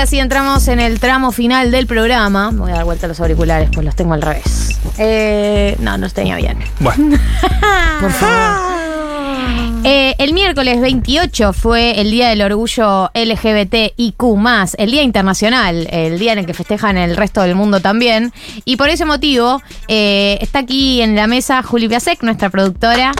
ahora sí entramos en el tramo final del programa. Voy a dar vuelta a los auriculares, pues los tengo al revés. Eh, no, no los tenía bien. Bueno, Por favor. Eh, el miércoles 28 fue el Día del Orgullo LGBTIQ, el Día Internacional, el día en el que festejan el resto del mundo también. Y por ese motivo, eh, está aquí en la mesa Juli Piasek, nuestra productora.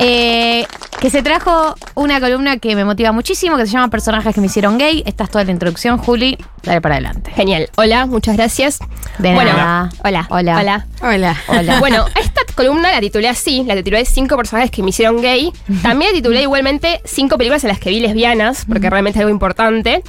Eh, que se trajo una columna que me motiva muchísimo, que se llama Personajes que me hicieron gay. Esta es toda la introducción, Juli. Dale para adelante. Genial. Hola, muchas gracias. De bueno, nada. hola. Hola. Hola. Hola. Hola. Bueno, esta columna la titulé así, la titulé Cinco personajes que me hicieron gay. También la titulé igualmente Cinco películas en las que vi lesbianas, porque realmente es algo importante.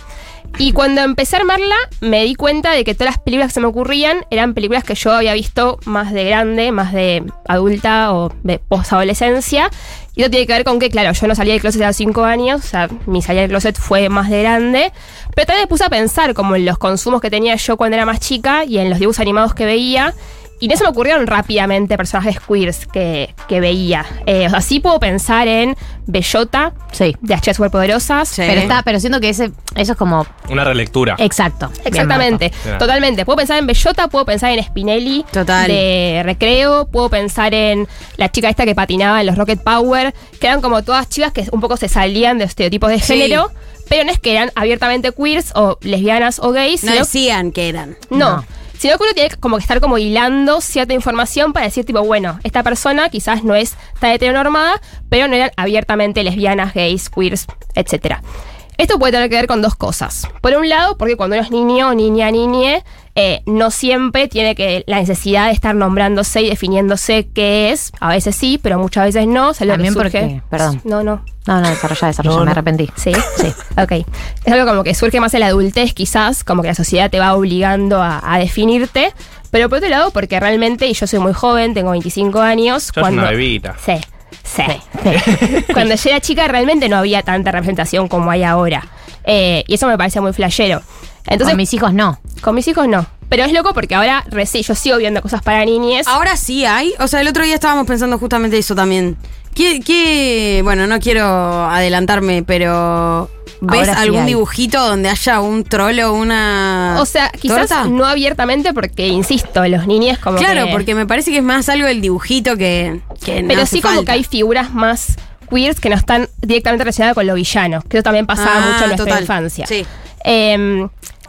Y cuando empecé a armarla, me di cuenta de que todas las películas que se me ocurrían eran películas que yo había visto más de grande, más de adulta o de post-adolescencia. Y eso tiene que ver con que, claro, yo no salía del closet a los 5 años, o sea, mi salida del closet fue más de grande. Pero también me puse a pensar como en los consumos que tenía yo cuando era más chica y en los dibujos animados que veía. Y no se me ocurrieron rápidamente personajes queers que, que veía. Eh, o sea, sí puedo pensar en Bellota, Sí. de H Superpoderosas. Sí. Pero está, pero siento que ese, eso es como una relectura. exacto. Exactamente. Bien. totalmente. Puedo pensar en Bellota, puedo pensar en Spinelli Total. de Recreo, puedo pensar en la chica esta que patinaba en los Rocket Power, que eran como todas chicas que un poco se salían de estereotipos de Sí. género, pero no es que eran abiertamente queers o lesbianas o gays, No sino decían que eran. no. No. Uno tiene como que estar como hilando cierta información para decir, tipo, bueno, esta persona quizás no es tan heteronormada, pero no eran abiertamente lesbianas, gays, queers, etc. Esto puede tener que ver con dos cosas. Por un lado, porque cuando uno es niño, niña, niñe, eh, no siempre tiene que la necesidad de estar nombrándose y definiéndose qué es. A veces sí, pero muchas veces no. También surge- porque- perdón. No, no. No, no, desarrolla, desarrolla, No, me no. arrepentí. Sí, sí, ok. Es algo como que surge más en la adultez, quizás, como que la sociedad te va obligando a, a definirte. Pero por otro lado, porque realmente, y yo soy muy joven, tengo 25 años. Sos una bebita. Sí, sí. cuando yo era chica, realmente no había tanta representación como hay ahora. Eh, y eso me parece muy flashero. Entonces, Con mis hijos no. con mis hijos no. Pero es loco porque ahora recién yo sigo viendo cosas para niñes. Ahora sí hay. O sea, el otro día estábamos pensando justamente eso también. ¿Qué, qué- bueno, no quiero adelantarme, pero ¿ves Ahora algún dibujito donde haya un troll o una O sea, quizás torta? no abiertamente porque, insisto, los niñes como Claro, que- porque me parece que es más algo del dibujito que, que Pero sí como que hay figuras más queers que no están directamente relacionadas con lo villano. Que eso también pasaba Ah, mucho en nuestra total. infancia. Sí. Eh,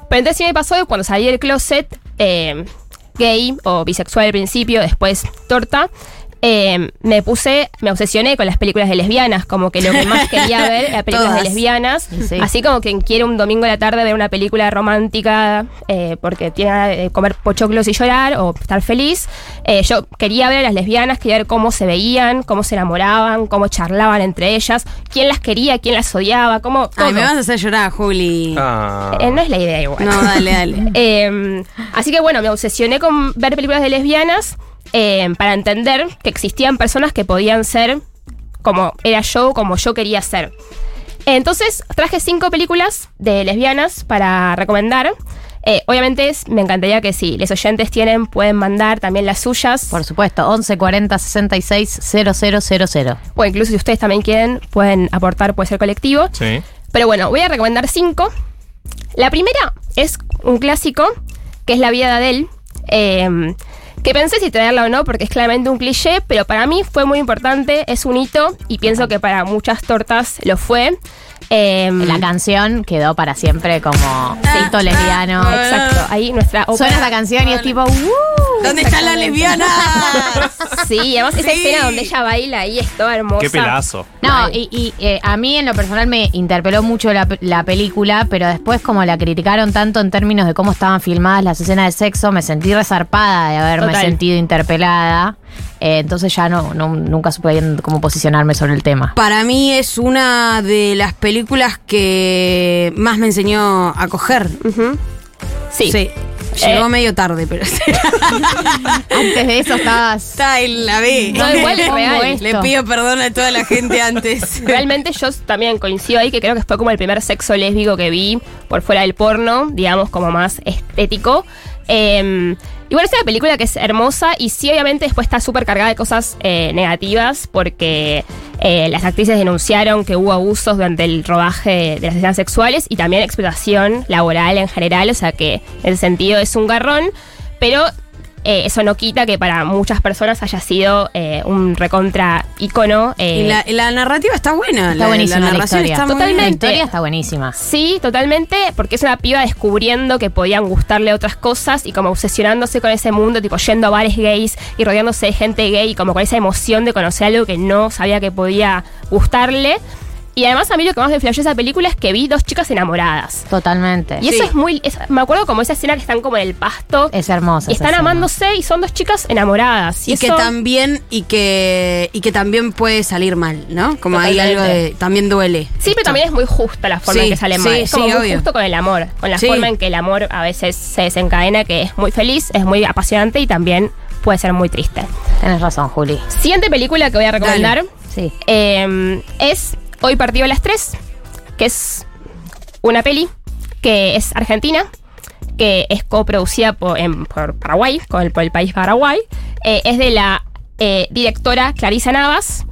pero entonces sí me pasó que cuando salí del closet, eh, gay o bisexual al principio, después torta, eh, me puse, me obsesioné con las películas de lesbianas, como que lo que más quería ver era películas Todas. de lesbianas. Sí. Así como quien quiere un domingo a la tarde ver una película romántica eh, porque tiene de comer pochoclos y llorar o estar feliz. Eh, yo quería ver a las lesbianas, quería ver cómo se veían, cómo se enamoraban, cómo charlaban entre ellas, quién las quería, quién las odiaba, cómo... Ay, me vas a hacer llorar, Juli. Ah. Eh, no es la idea igual. No, dale, dale. Eh, así que bueno, me obsesioné con ver películas de lesbianas eh, para entender que existían personas que podían ser como era yo, como yo quería ser. Entonces traje cinco películas de lesbianas para recomendar. Eh, obviamente me encantaría que si les oyentes tienen, pueden mandar también las suyas. Por supuesto, 11 40 66 000. o incluso si ustedes también quieren, pueden aportar, puede ser colectivo. Sí. Pero bueno, voy a recomendar cinco. La primera es un clásico, que es La vida de Adele. eh, que pensé si traerla o no, porque es claramente un cliché, pero para mí fue muy importante, es un hito, y pienso que para muchas tortas lo fue. Eh, La canción quedó para siempre como cito lesbiano. Exacto, ahí nuestra ópera. Suena esta canción y es tipo, ¡uh! ¿Dónde está la lesbiana? Sí, además esa Sí. escena donde ella baila ahí es toda hermosa. Qué pelazo. No, y, y, eh, a mí en lo personal me interpeló mucho la, la película, pero después como la criticaron tanto en términos de cómo estaban filmadas las escenas de sexo, me sentí resarpada de haberme Total. sentido interpelada. Eh, entonces ya no, no- nunca supe bien cómo posicionarme sobre el tema. Para mí es una de las películas que más me enseñó a coger. Sí. Llegó Eh. medio tarde, pero Antes de eso estabas... está en la B. No, igual es real. Le pido perdón a toda la gente antes. Realmente yo también coincido ahí que creo que fue como el primer sexo lésbico que vi por fuera del porno, digamos, como más estético. Eh, bueno, es una película que es hermosa y sí, obviamente después está súper cargada de cosas eh, negativas porque eh, las actrices denunciaron que hubo abusos durante el rodaje de las escenas sexuales y también explotación laboral en general, o sea que en ese sentido es un garrón, pero eh, eso no quita que para muchas personas haya sido eh, un recontra icono. eh, Y la, la narrativa está buena. Está la, buenísima la, narración historia. está muy Totalmente. La bien. historia está buenísima. Sí, totalmente, porque es una piba descubriendo que podían gustarle otras cosas y como obsesionándose con ese mundo, tipo yendo a bares gays y rodeándose de gente gay, y como con esa emoción de conocer algo que no sabía que podía gustarle. Y además a mí lo que más me flashó esa película es que vi dos chicas enamoradas. Totalmente. Y eso Sí. es muy... es- me acuerdo como esa escena que están como en el pasto. es hermosa. y están escena. amándose y son dos chicas enamoradas. Y que eso- también, y que, y que también puede salir mal, ¿no? Como hay Totalmente. algo de. También duele. Sí, pero también es muy justa la forma Sí, en que sale sí, mal. Es como sí, muy obvio. justo con el amor. Con la Sí. forma en que el amor a veces se desencadena, que es muy feliz, es muy apasionante y también puede ser muy triste. Tenés razón, Juli. Siguiente película que voy a recomendar Sí. eh, es Hoy partido a las 3, que es una peli que es argentina, que es coproducida por, en- por Paraguay, con el, por el país Paraguay. Eh, es de la eh, directora Clarisa Navas.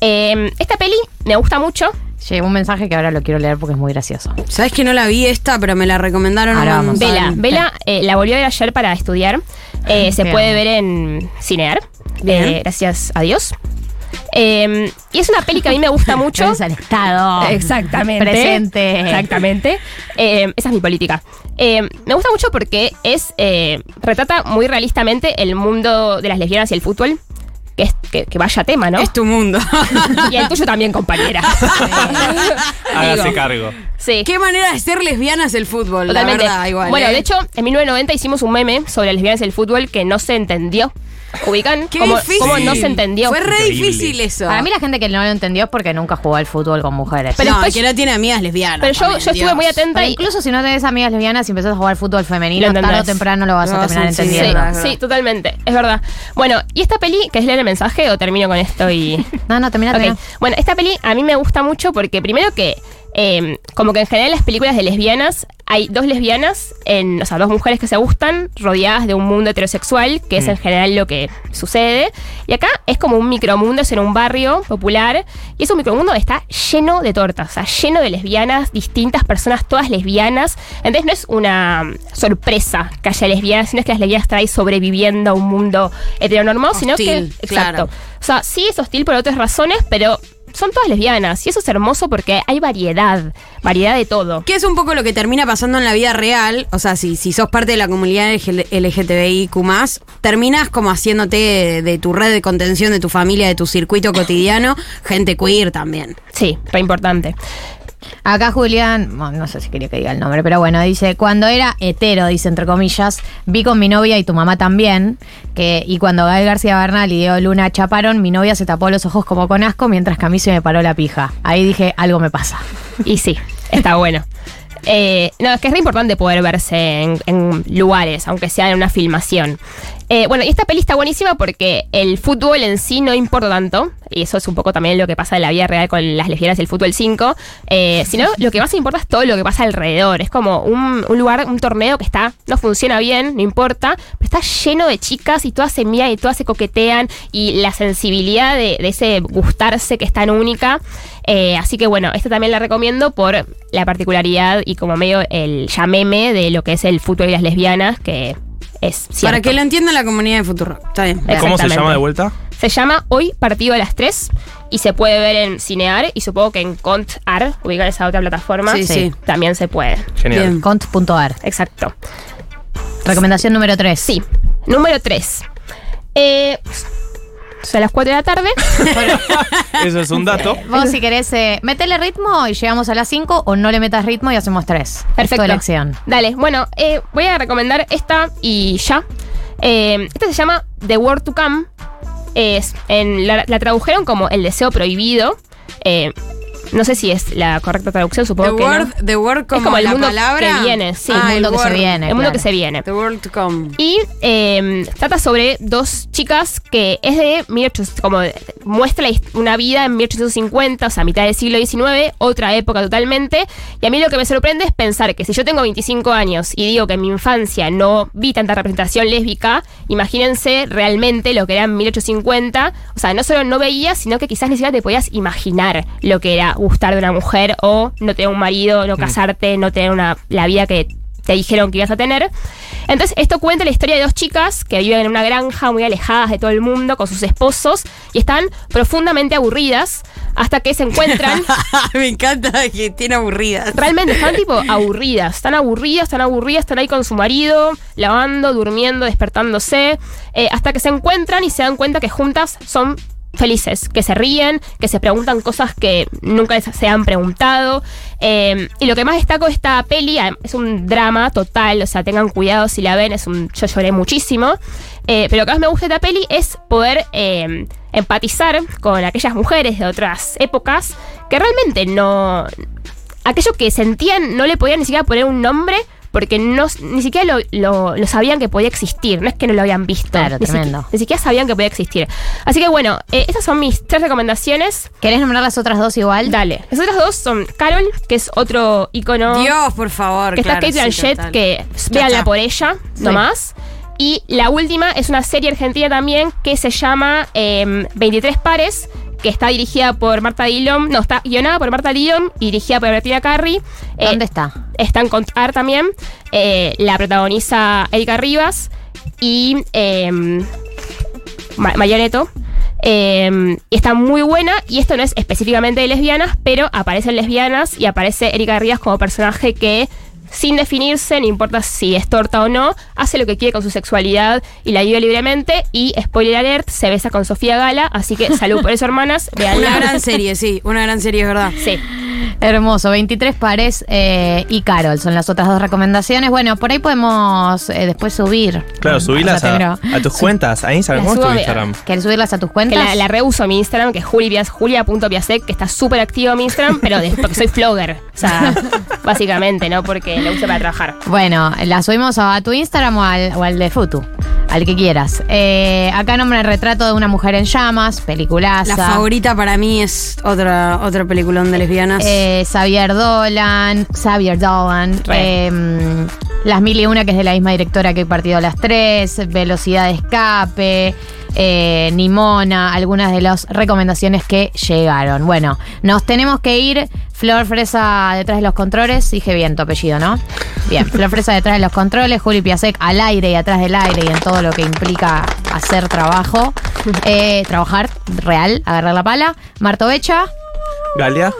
Eh, esta peli me gusta mucho. Llegó un mensaje que ahora lo quiero leer porque es muy gracioso. Sabes que no la vi esta, pero me la recomendaron Ahora vamos. Vela, Vela eh, la volvió a ver ayer para estudiar. Eh, se puede ver en Cinear. Eh, gracias a Dios. Eh, y es una peli que a mí me gusta mucho. Al Estado. Exactamente. Presente. Exactamente. Eh, esa es mi política. Eh, me gusta mucho porque es eh, retrata muy realistamente el mundo de las lesbianas y el fútbol. Que, es, que, que vaya tema, ¿no? Es tu mundo. Y el tuyo también, compañera. Hágase Digo, cargo. Sí. Qué manera de ser lesbianas el fútbol, Totalmente. la verdad, igual. bueno, ¿eh? de hecho, en 1990 hicimos un meme sobre las lesbianas y el fútbol que no se entendió. ¿Ubican? Qué ¿Cómo, difícil. cómo no se entendió? Fue re Increíble. difícil eso. Para mí la gente que no lo entendió es porque nunca jugó al fútbol con mujeres. Pero no, después- que no tiene amigas lesbianas. Pero yo, también, yo estuve Dios. muy atenta Pero y incluso si no tenés amigas lesbianas y empezás a jugar fútbol femenino, Lo tarde o temprano lo vas a terminar. Sí, entendiendo. es sí, totalmente, es verdad. Bueno, y esta peli, ¿querés leer el mensaje o termino con esto y...? No, no, termina, Ok. termina. Bueno, esta peli a mí me gusta mucho porque primero que, eh, como que en general en las películas de lesbianas hay dos lesbianas, en, o sea, dos mujeres que se gustan, rodeadas de un mundo heterosexual, que es en general lo que sucede. Y acá es como un micromundo, es en un barrio popular, y es un micromundo que está lleno de tortas, o sea, lleno de lesbianas, distintas personas, todas lesbianas. Entonces no es una sorpresa que haya lesbianas, sino es que las lesbianas están ahí sobreviviendo a un mundo heteronormado, sino que... Hostil, claro. Exacto. O sea, sí es hostil por otras razones, pero son todas lesbianas. Y eso es hermoso porque hay variedad, variedad de todo. Que es un poco lo que termina pasando en la vida real. O sea, si, si sos parte de la comunidad LGTBIQ, terminas como haciéndote de, de tu red de contención, de tu familia, de tu circuito cotidiano, gente queer también. Sí, re importante. Acá Julián, no sé si quería que diga el nombre, pero bueno, dice, cuando era hetero, dice entre comillas, vi con mi novia y tu mamá también, que, y cuando Gael García Bernal y Diego Luna chaparon, mi novia se tapó los ojos como con asco mientras que a mí se me paró la pija. Ahí dije, algo me pasa. Y sí, está bueno. Eh, no, es que es re importante poder verse en, lugares, aunque sea en una filmación. Eh, bueno, y esta peli está buenísima porque el fútbol en sí no importa tanto, y eso es un poco también lo que pasa en la vida real con las lesbianas y el fútbol 5, eh, sino lo que más importa es todo lo que pasa alrededor. Es como un, un lugar, un torneo que está, no funciona bien, no importa, pero está lleno de chicas y todas se miran y todas se coquetean, y la sensibilidad de, de ese gustarse que es tan única. Eh, así que bueno, esta también la recomiendo por la particularidad y como medio el llameme de lo que es el fútbol y las lesbianas, que es cierto. Para que lo entienda la comunidad de Futuro. Está bien. ¿Cómo se llama de vuelta? Se llama Hoy Partido a las 3 y se puede ver en Cinear y supongo que en Contar, ubicar esa otra plataforma, Sí, sí. también se puede. Genial. Cont.ar. Exacto. Recomendación número 3. Sí. Número 3. Eh, son las 4 de la tarde. Eso es un dato. Vos si querés, eh, metele ritmo y llegamos a las 5 o no le metas ritmo y hacemos 3. Perfecto. Elección. Dale, bueno, eh, voy a recomendar esta y ya. Eh, esta se llama The Word to Come. Es, en, la, la tradujeron como El deseo prohibido. Eh, no sé si es la correcta traducción, The supongo que no. the word como, es como el la mundo palabra. que viene, sí. Ah, el mundo que se viene. el mundo claro. que se viene. The world to come. Y eh, trata sobre dos chicas que es de 1800, como muestra una vida en 1850, o sea, mitad del siglo XIX, otra época totalmente. Y a mí lo que me sorprende es pensar que si yo tengo 25 años y digo que en mi infancia no vi tanta representación lésbica, imagínense realmente lo que era en 1850. O sea, no solo no veías, sino que quizás ni siquiera te podías imaginar lo que era gustar de una mujer o no tener un marido, no casarte, no tener una, la vida que te dijeron que ibas a tener. Entonces, esto cuenta la historia de dos chicas que viven en una granja muy alejadas de todo el mundo con sus esposos y están profundamente aburridas hasta que se encuentran. Me encanta que tiene aburridas. Realmente están tipo aburridas, están aburridas, están aburridas, están ahí con su marido, lavando, durmiendo, despertándose, eh, hasta que se encuentran y se dan cuenta que juntas son felices, que se ríen, que se preguntan cosas que nunca se han preguntado. eh, y lo que más destaco de esta peli es un drama total, o sea, tengan cuidado si la ven, es un, yo lloré muchísimo. Eh, pero lo que más me gusta de esta peli es poder eh, empatizar con aquellas mujeres de otras épocas que realmente no, aquello que sentían no le podían ni siquiera poner un nombre porque no, ni siquiera lo, lo- lo sabían que podía existir. No es que no lo habían visto. Claro, ni, tremendo. siqui- ni siquiera sabían que podía existir. Así que bueno, eh, esas son mis tres recomendaciones. ¿Querés nombrar las otras dos igual? Dale. Las otras dos son Carol, que es otro icono. Dios, por favor. que claro, está Kate sí, Blanchett, que véanla por ella, nomás. Y la última es una serie argentina también que se llama eh, 23 pares, que está dirigida por Marta Dillon, no, está guionada por Marta Dillon y dirigida por Bertina Carri. Eh, ¿Dónde está? está en Contar también. Eh, la protagoniza Erika Rivas y eh, Ma- Mayoneto. Eh, y está muy buena. Y esto no es específicamente de lesbianas, pero aparecen lesbianas y aparece Erika Rivas como personaje que. Sin definirse, no importa si es torta o no, hace lo que quiere con su sexualidad y la vive libremente. Y, spoiler alert, se besa con Sofía Gala. Así que salud por eso, hermanas. Una gran serie, sí. Una gran serie, es verdad. Sí. Hermoso, 23 pares eh, y Carol son las otras dos recomendaciones. Bueno, por ahí podemos eh, después subir. Claro, subilas Ya a, tus cuentas, a Instagram. ¿Cómo es tu Instagram? ¿Querés subirlas a tus Que cuentas? la, la reuso mi Instagram, que es julia, julia.piasek, que está súper activo mi Instagram, pero de- porque soy flogger. O sea, básicamente, ¿no? Porque la uso para trabajar. Bueno, la subimos a tu Instagram o al, o al de Futu, al que quieras. Eh, acá nombra el retrato de una mujer en llamas, peliculaza. La favorita para mí es otra, otro peliculón de lesbianas. Eh, Xavier Dolan, Xavier Dolan, Re. eh, Las Mil y Una, que es de la misma directora que Partido a las Tres, Velocidad de Escape, eh, Nimona, algunas de las recomendaciones que llegaron. Bueno, nos tenemos que ir. Flor Fresa detrás de los controles, dije bien tu apellido, ¿no? Bien, Flor Fresa detrás de los controles, Juli Piasek al aire y atrás del aire y en todo lo que implica hacer trabajo, eh, trabajar real, agarrar la pala. Marto Becha. Galia.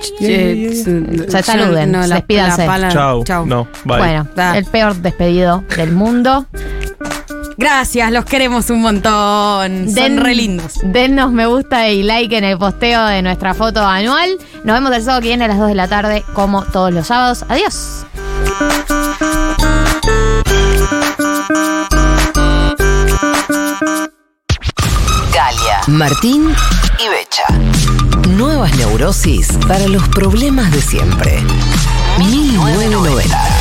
Se saluden, no, la- despídanse. la pala- Chau. chau. No, bye. Bueno, Da. el peor despedido del mundo. Gracias, los queremos un montón. Son re lindos. Dennos me gusta y like en el posteo de nuestra foto anual. Nos vemos el sábado que viene a las 2 de la tarde, como todos los sábados. Adiós. Galia, Martín y Becha. Nuevas neurosis para los problemas de siempre. 1990.